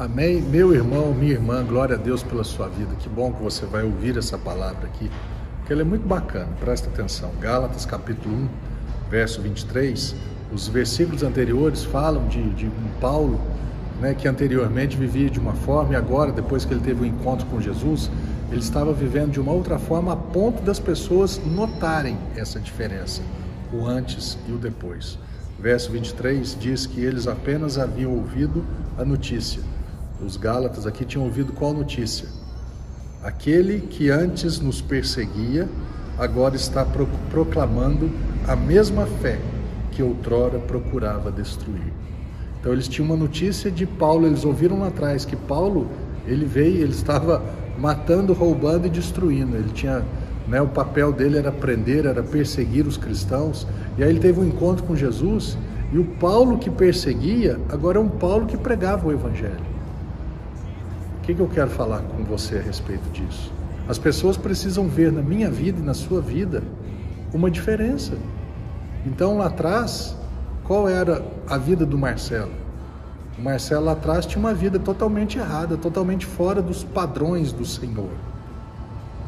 Amém. Meu irmão, minha irmã, glória a Deus pela sua vida. Que bom que você vai ouvir essa palavra aqui, porque ela é muito bacana. Presta atenção. Gálatas capítulo 1, verso 23. Os versículos anteriores falam de, de um Paulo né, que anteriormente vivia de uma forma e agora, depois que ele teve o um encontro com Jesus, ele estava vivendo de uma outra forma a ponto das pessoas notarem essa diferença, o antes e o depois. Verso 23 diz que eles apenas haviam ouvido a notícia os Gálatas aqui tinham ouvido qual notícia? Aquele que antes nos perseguia, agora está proclamando a mesma fé que outrora procurava destruir. Então eles tinham uma notícia de Paulo, eles ouviram lá atrás que Paulo, ele veio, ele estava matando, roubando e destruindo. Ele tinha, né, o papel dele era prender, era perseguir os cristãos. E aí ele teve um encontro com Jesus, e o Paulo que perseguia, agora é um Paulo que pregava o evangelho. O que, que eu quero falar com você a respeito disso? As pessoas precisam ver na minha vida e na sua vida uma diferença. Então, lá atrás, qual era a vida do Marcelo? O Marcelo lá atrás tinha uma vida totalmente errada, totalmente fora dos padrões do Senhor.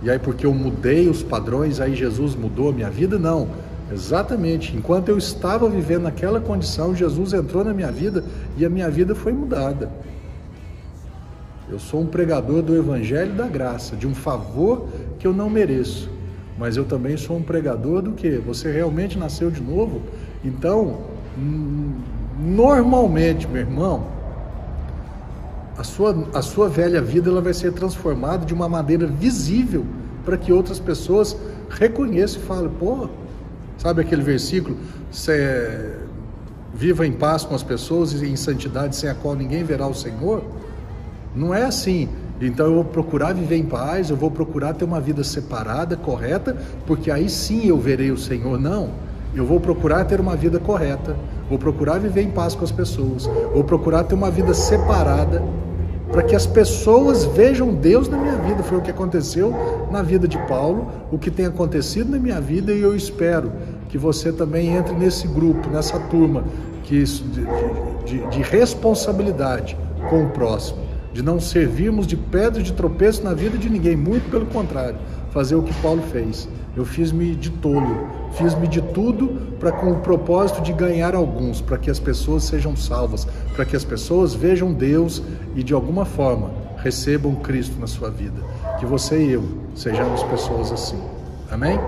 E aí, porque eu mudei os padrões, aí Jesus mudou a minha vida? Não. Exatamente. Enquanto eu estava vivendo naquela condição, Jesus entrou na minha vida e a minha vida foi mudada. Eu sou um pregador do Evangelho da Graça, de um favor que eu não mereço. Mas eu também sou um pregador do que? Você realmente nasceu de novo? Então, normalmente, meu irmão, a sua, a sua velha vida ela vai ser transformada de uma maneira visível para que outras pessoas reconheçam e falem, pô, sabe aquele versículo? Viva em paz com as pessoas e em santidade sem a qual ninguém verá o Senhor. Não é assim. Então eu vou procurar viver em paz, eu vou procurar ter uma vida separada, correta, porque aí sim eu verei o Senhor. Não. Eu vou procurar ter uma vida correta, vou procurar viver em paz com as pessoas, vou procurar ter uma vida separada, para que as pessoas vejam Deus na minha vida. Foi o que aconteceu na vida de Paulo, o que tem acontecido na minha vida, e eu espero que você também entre nesse grupo, nessa turma que, de, de, de responsabilidade com o próximo de não servirmos de pedra de tropeço na vida de ninguém, muito pelo contrário, fazer o que Paulo fez. Eu fiz-me de tolo, fiz-me de tudo para com o propósito de ganhar alguns, para que as pessoas sejam salvas, para que as pessoas vejam Deus e de alguma forma recebam Cristo na sua vida. Que você e eu sejamos pessoas assim. Amém?